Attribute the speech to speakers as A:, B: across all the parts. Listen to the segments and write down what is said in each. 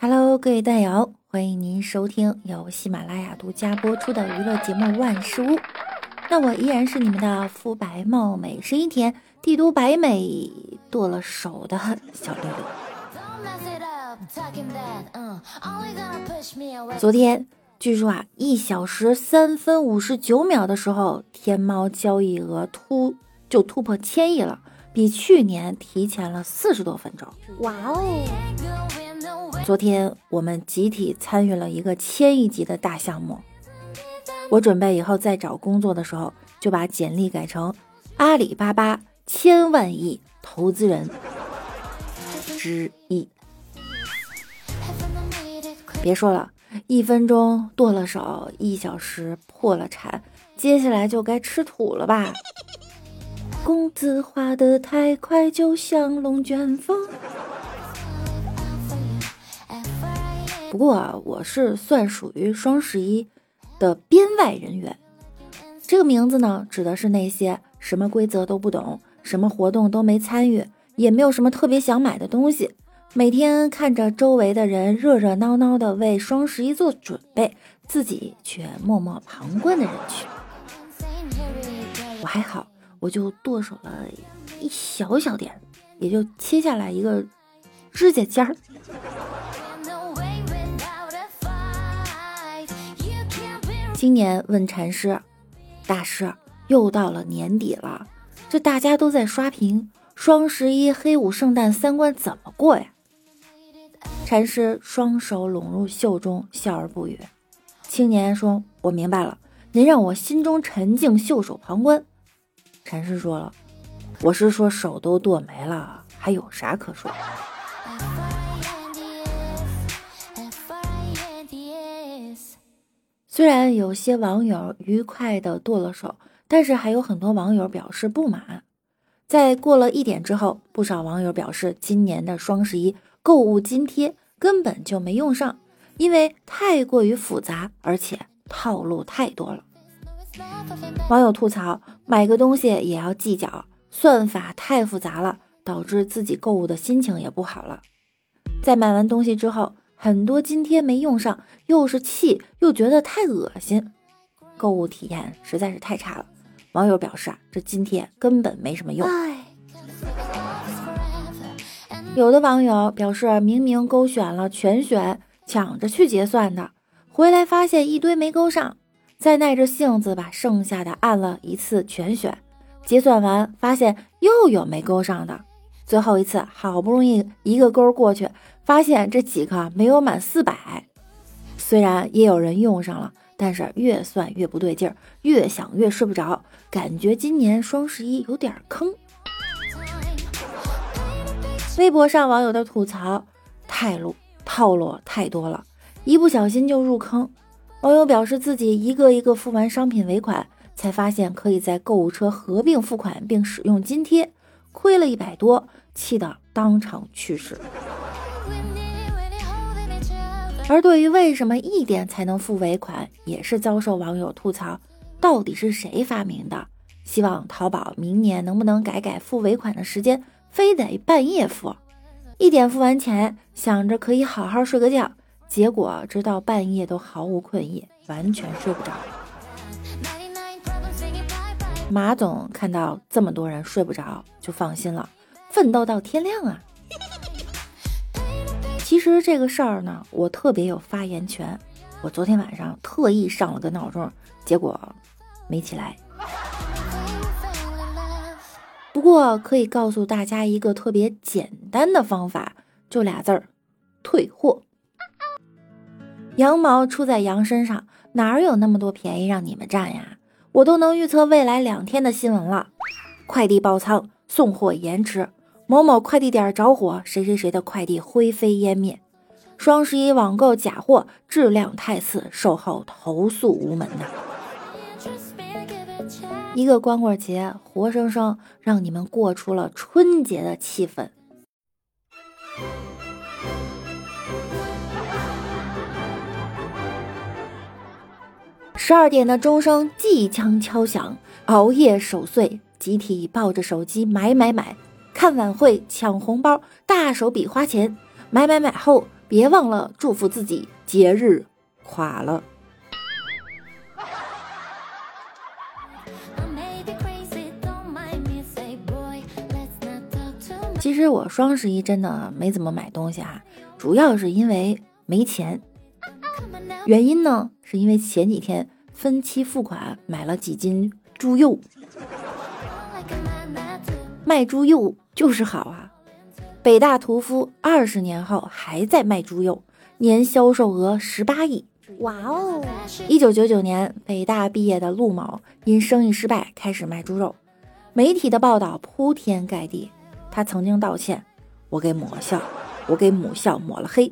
A: Hello，各位段友，欢迎您收听由喜马拉雅独家播出的娱乐节目《万事屋》。那我依然是你们的肤白貌美、声音甜、帝都白美剁了手的小六六。昨天据说啊，一小时三分五十九秒的时候，天猫交易额突就突破千亿了，比去年提前了四十多分钟。哇哦！昨天我们集体参与了一个千亿级的大项目，我准备以后再找工作的时候，就把简历改成阿里巴巴千万亿投资人之一。别说了，一分钟剁了手，一小时破了产，接下来就该吃土了吧？工资花得太快，就像龙卷风。不过啊我是算属于双十一的编外人员，这个名字呢，指的是那些什么规则都不懂，什么活动都没参与，也没有什么特别想买的东西，每天看着周围的人热热闹闹的为双十一做准备，自己却默默旁观的人群。我还好，我就剁手了一小小点，也就切下来一个指甲尖儿。今年问禅师：“大师，又到了年底了，这大家都在刷屏，双十一、黑五、圣诞三关怎么过呀？”禅师双手拢入袖中，笑而不语。青年说：“我明白了，您让我心中沉静，袖手旁观。”禅师说了：“我是说手都剁没了，还有啥可说？”虽然有些网友愉快的剁了手，但是还有很多网友表示不满。在过了一点之后，不少网友表示，今年的双十一购物津贴根本就没用上，因为太过于复杂，而且套路太多了。网友吐槽，买个东西也要计较，算法太复杂了，导致自己购物的心情也不好了。在买完东西之后。很多津贴没用上，又是气又觉得太恶心，购物体验实在是太差了。网友表示啊，这津贴根本没什么用。有的网友表示，明明勾选了全选，抢着去结算的，回来发现一堆没勾上，再耐着性子把剩下的按了一次全选，结算完发现又有没勾上的，最后一次好不容易一个勾过去。发现这几个没有满四百，虽然也有人用上了，但是越算越不对劲儿，越想越睡不着，感觉今年双十一有点坑。微博上网友的吐槽：太路套路太多了，一不小心就入坑。网友表示自己一个一个付完商品尾款，才发现可以在购物车合并付款并使用津贴，亏了一百多，气得当场去世。而对于为什么一点才能付尾款，也是遭受网友吐槽，到底是谁发明的？希望淘宝明年能不能改改付尾款的时间，非得半夜付？一点付完钱，想着可以好好睡个觉，结果直到半夜都毫无困意，完全睡不着。马总看到这么多人睡不着，就放心了，奋斗到天亮啊！其实这个事儿呢，我特别有发言权。我昨天晚上特意上了个闹钟，结果没起来。不过可以告诉大家一个特别简单的方法，就俩字儿：退货。羊毛出在羊身上，哪有那么多便宜让你们占呀？我都能预测未来两天的新闻了。快递爆仓，送货延迟。某某快递点着火，谁谁谁的快递灰飞烟灭。双十一网购假货，质量太次，售后投诉无门呐。一个光棍节，活生生让你们过出了春节的气氛。十二点的钟声即将敲响，熬夜守岁，集体抱着手机买买买。看晚会抢红包，大手笔花钱，买买买后别忘了祝福自己节日垮了。其实我双十一真的没怎么买东西啊，主要是因为没钱。原因呢，是因为前几天分期付款买了几斤猪肉，卖猪肉就是好啊。北大屠夫二十年后还在卖猪肉，年销售额十八亿。哇哦！一九九九年北大毕业的陆某因生意失败开始卖猪肉，媒体的报道铺天盖地。他曾经道歉，我给母校，我给母校抹了黑。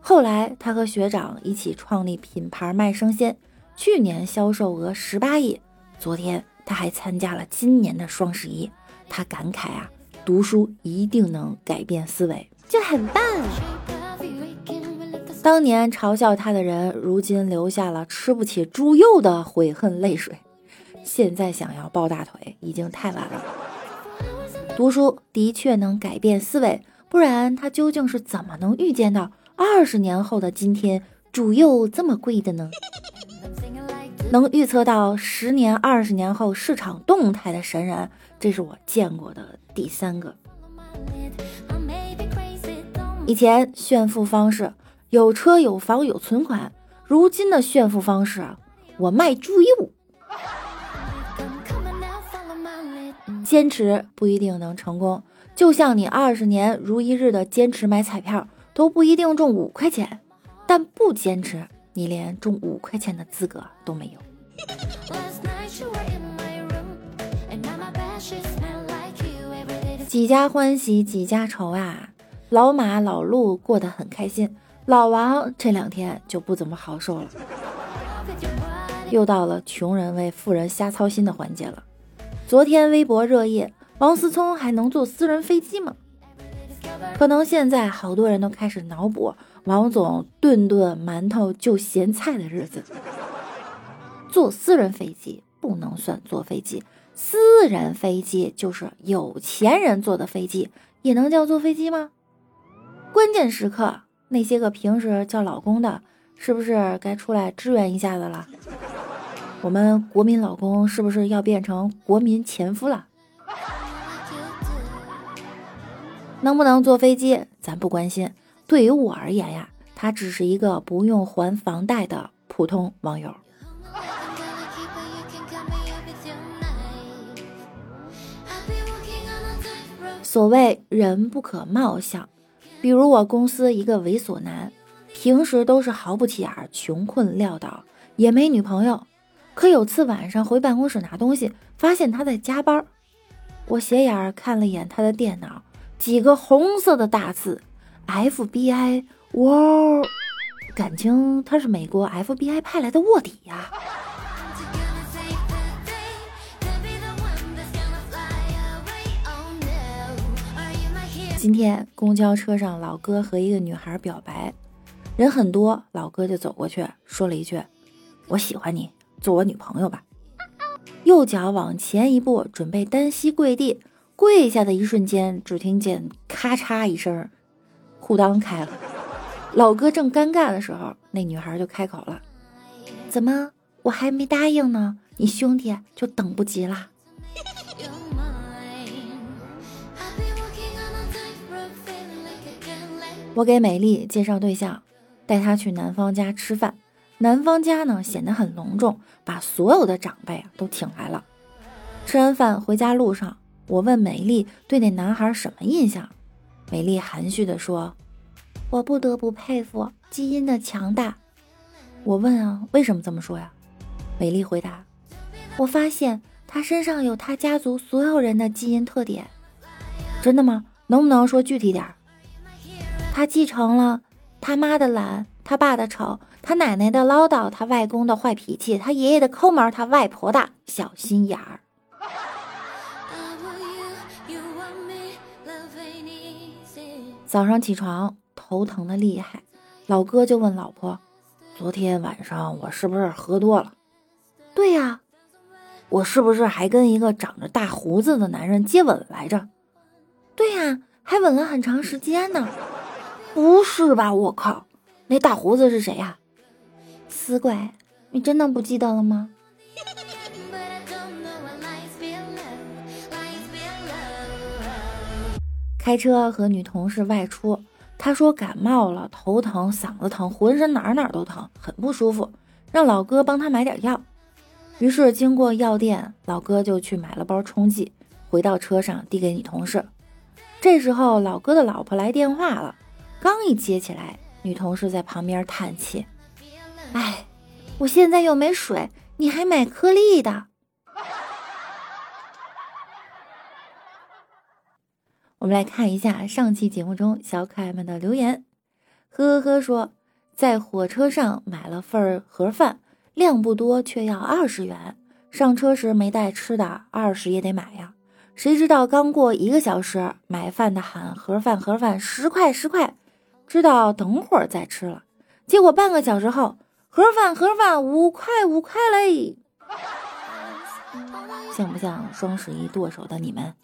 A: 后来，他和学长一起创立品牌卖生鲜，去年销售额十八亿。昨天，他还参加了今年的双十一。他感慨啊，读书一定能改变思维，这很棒。当年嘲笑他的人，如今留下了吃不起猪肉的悔恨泪水。现在想要抱大腿，已经太晚了。读书的确能改变思维，不然他究竟是怎么能预见到？二十年后的今天，猪肉这么贵的呢？能预测到十年、二十年后市场动态的神人，这是我见过的第三个。以前炫富方式有车有房有存款，如今的炫富方式，我卖猪肉。坚持不一定能成功，就像你二十年如一日的坚持买彩票。都不一定中五块钱，但不坚持，你连中五块钱的资格都没有。几家欢喜几家愁啊！老马老陆过得很开心，老王这两天就不怎么好受了。又到了穷人为富人瞎操心的环节了。昨天微博热议，王思聪还能坐私人飞机吗？可能现在好多人都开始脑补王总顿顿馒头就咸菜的日子。坐私人飞机不能算坐飞机，私人飞机就是有钱人坐的飞机，也能叫坐飞机吗？关键时刻那些个平时叫老公的，是不是该出来支援一下子了？我们国民老公是不是要变成国民前夫了？能不能坐飞机，咱不关心。对于我而言呀，他只是一个不用还房贷的普通网友。所谓人不可貌相，比如我公司一个猥琐男，平时都是毫不起眼、穷困潦倒，也没女朋友。可有次晚上回办公室拿东西，发现他在加班。我斜眼看了一眼他的电脑。几个红色的大字，FBI，哇，感情他是美国 FBI 派来的卧底呀。今天公交车上，老哥和一个女孩表白，人很多，老哥就走过去说了一句：“我喜欢你，做我女朋友吧。”右脚往前一步，准备单膝跪地。跪下的一瞬间，只听见咔嚓一声，裤裆开了。老哥正尴尬的时候，那女孩就开口了：“怎么，我还没答应呢，你兄弟就等不及了？”我给美丽介绍对象，带她去男方家吃饭。男方家呢显得很隆重，把所有的长辈都请来了。吃完饭回家路上。我问美丽对那男孩什么印象？美丽含蓄地说：“我不得不佩服基因的强大。”我问啊，为什么这么说呀？美丽回答：“我发现他身上有他家族所有人的基因特点。”真的吗？能不能说具体点儿？他继承了他妈的懒，他爸的丑，他奶奶的唠叨，他外公的坏脾气，他爷爷的抠门，他外婆的小心眼儿。早上起床头疼的厉害，老哥就问老婆：“昨天晚上我是不是喝多了？”“对呀。”“我是不是还跟一个长着大胡子的男人接吻来着？”“对呀，还吻了很长时间呢。”不是吧？我靠，那大胡子是谁呀？死鬼，你真的不记得了吗？开车和女同事外出，她说感冒了，头疼、嗓子疼，浑身哪哪都疼，很不舒服，让老哥帮她买点药。于是经过药店，老哥就去买了包冲剂，回到车上递给女同事。这时候老哥的老婆来电话了，刚一接起来，女同事在旁边叹气：“哎，我现在又没水，你还买颗粒的。”我们来看一下上期节目中小可爱们的留言。呵呵呵说，在火车上买了份盒饭，量不多，却要二十元。上车时没带吃的，二十也得买呀。谁知道刚过一个小时，买饭的喊盒饭盒饭十块十块，知道等会儿再吃了。结果半个小时后，盒饭盒饭五块五块嘞。像不像双十一剁手的你们？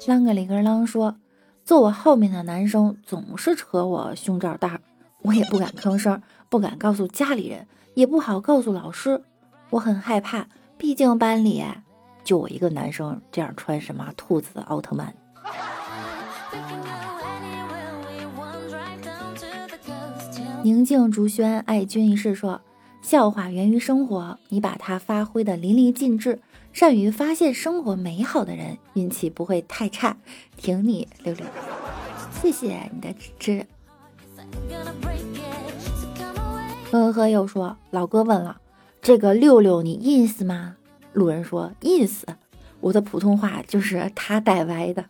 A: 啷个里个啷说，坐我后面的男生总是扯我胸罩带，我也不敢吭声，不敢告诉家里人，也不好告诉老师，我很害怕，毕竟班里就我一个男生这样穿什么兔子奥特曼。宁静竹轩爱君一世说，笑话源于生活，你把它发挥的淋漓尽致。善于发现生活美好的人，运气不会太差。挺你六六，谢谢你的支持。呵呵，又说老哥问了，这个六六你 ins 吗？路人说 ins。我的普通话就是他带歪的。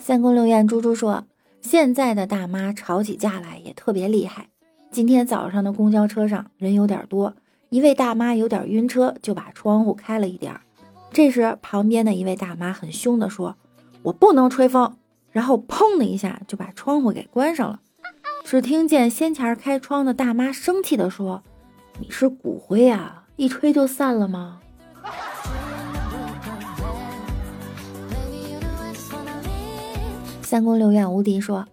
A: 三宫六院猪猪说，现在的大妈吵起架来也特别厉害。今天早上的公交车上人有点多。一位大妈有点晕车，就把窗户开了一点儿。这时，旁边的一位大妈很凶地说：“我不能吹风。”然后砰的一下就把窗户给关上了。只听见先前开窗的大妈生气地说：“你是骨灰啊，一吹就散了吗？”三宫六院无敌说：“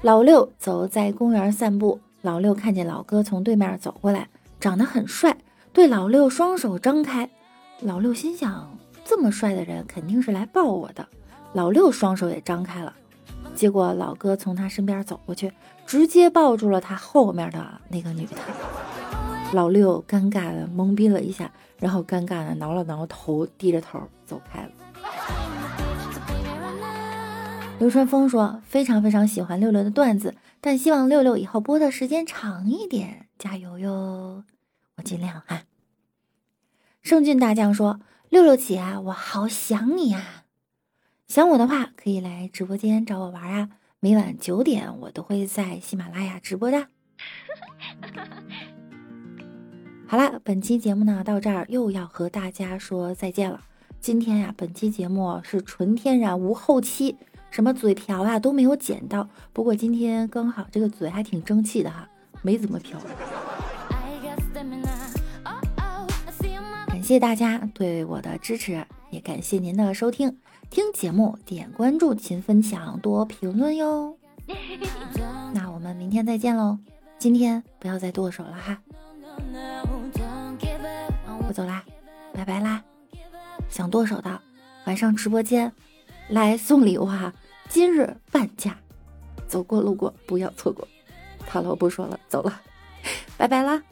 A: 老六走在公园散步，老六看见老哥从对面走过来。”长得很帅，对老六双手张开。老六心想，这么帅的人肯定是来抱我的。老六双手也张开了，结果老哥从他身边走过去，直接抱住了他后面的那个女的。老六尴尬的懵逼了一下，然后尴尬的挠了挠头，低着头走开了。流川枫说：“非常非常喜欢六六的段子，但希望六六以后播的时间长一点，加油哟！”我尽量哈。圣俊大将说：“六六姐，我好想你呀！想我的话，可以来直播间找我玩啊。每晚九点，我都会在喜马拉雅直播的。好了，本期节目呢，到这儿又要和大家说再见了。今天呀，本期节目是纯天然无后期，什么嘴瓢啊都没有捡到。不过今天刚好这个嘴还挺争气的哈，没怎么瓢。”感谢大家对我的支持，也感谢您的收听。听节目点关注，勤分享，多评论哟。那我们明天再见喽！今天不要再剁手了哈。我走啦，拜拜啦！想剁手的，晚上直播间来送礼物哈，今日半价，走过路过不要错过。好了，我不说了，走了，拜拜啦。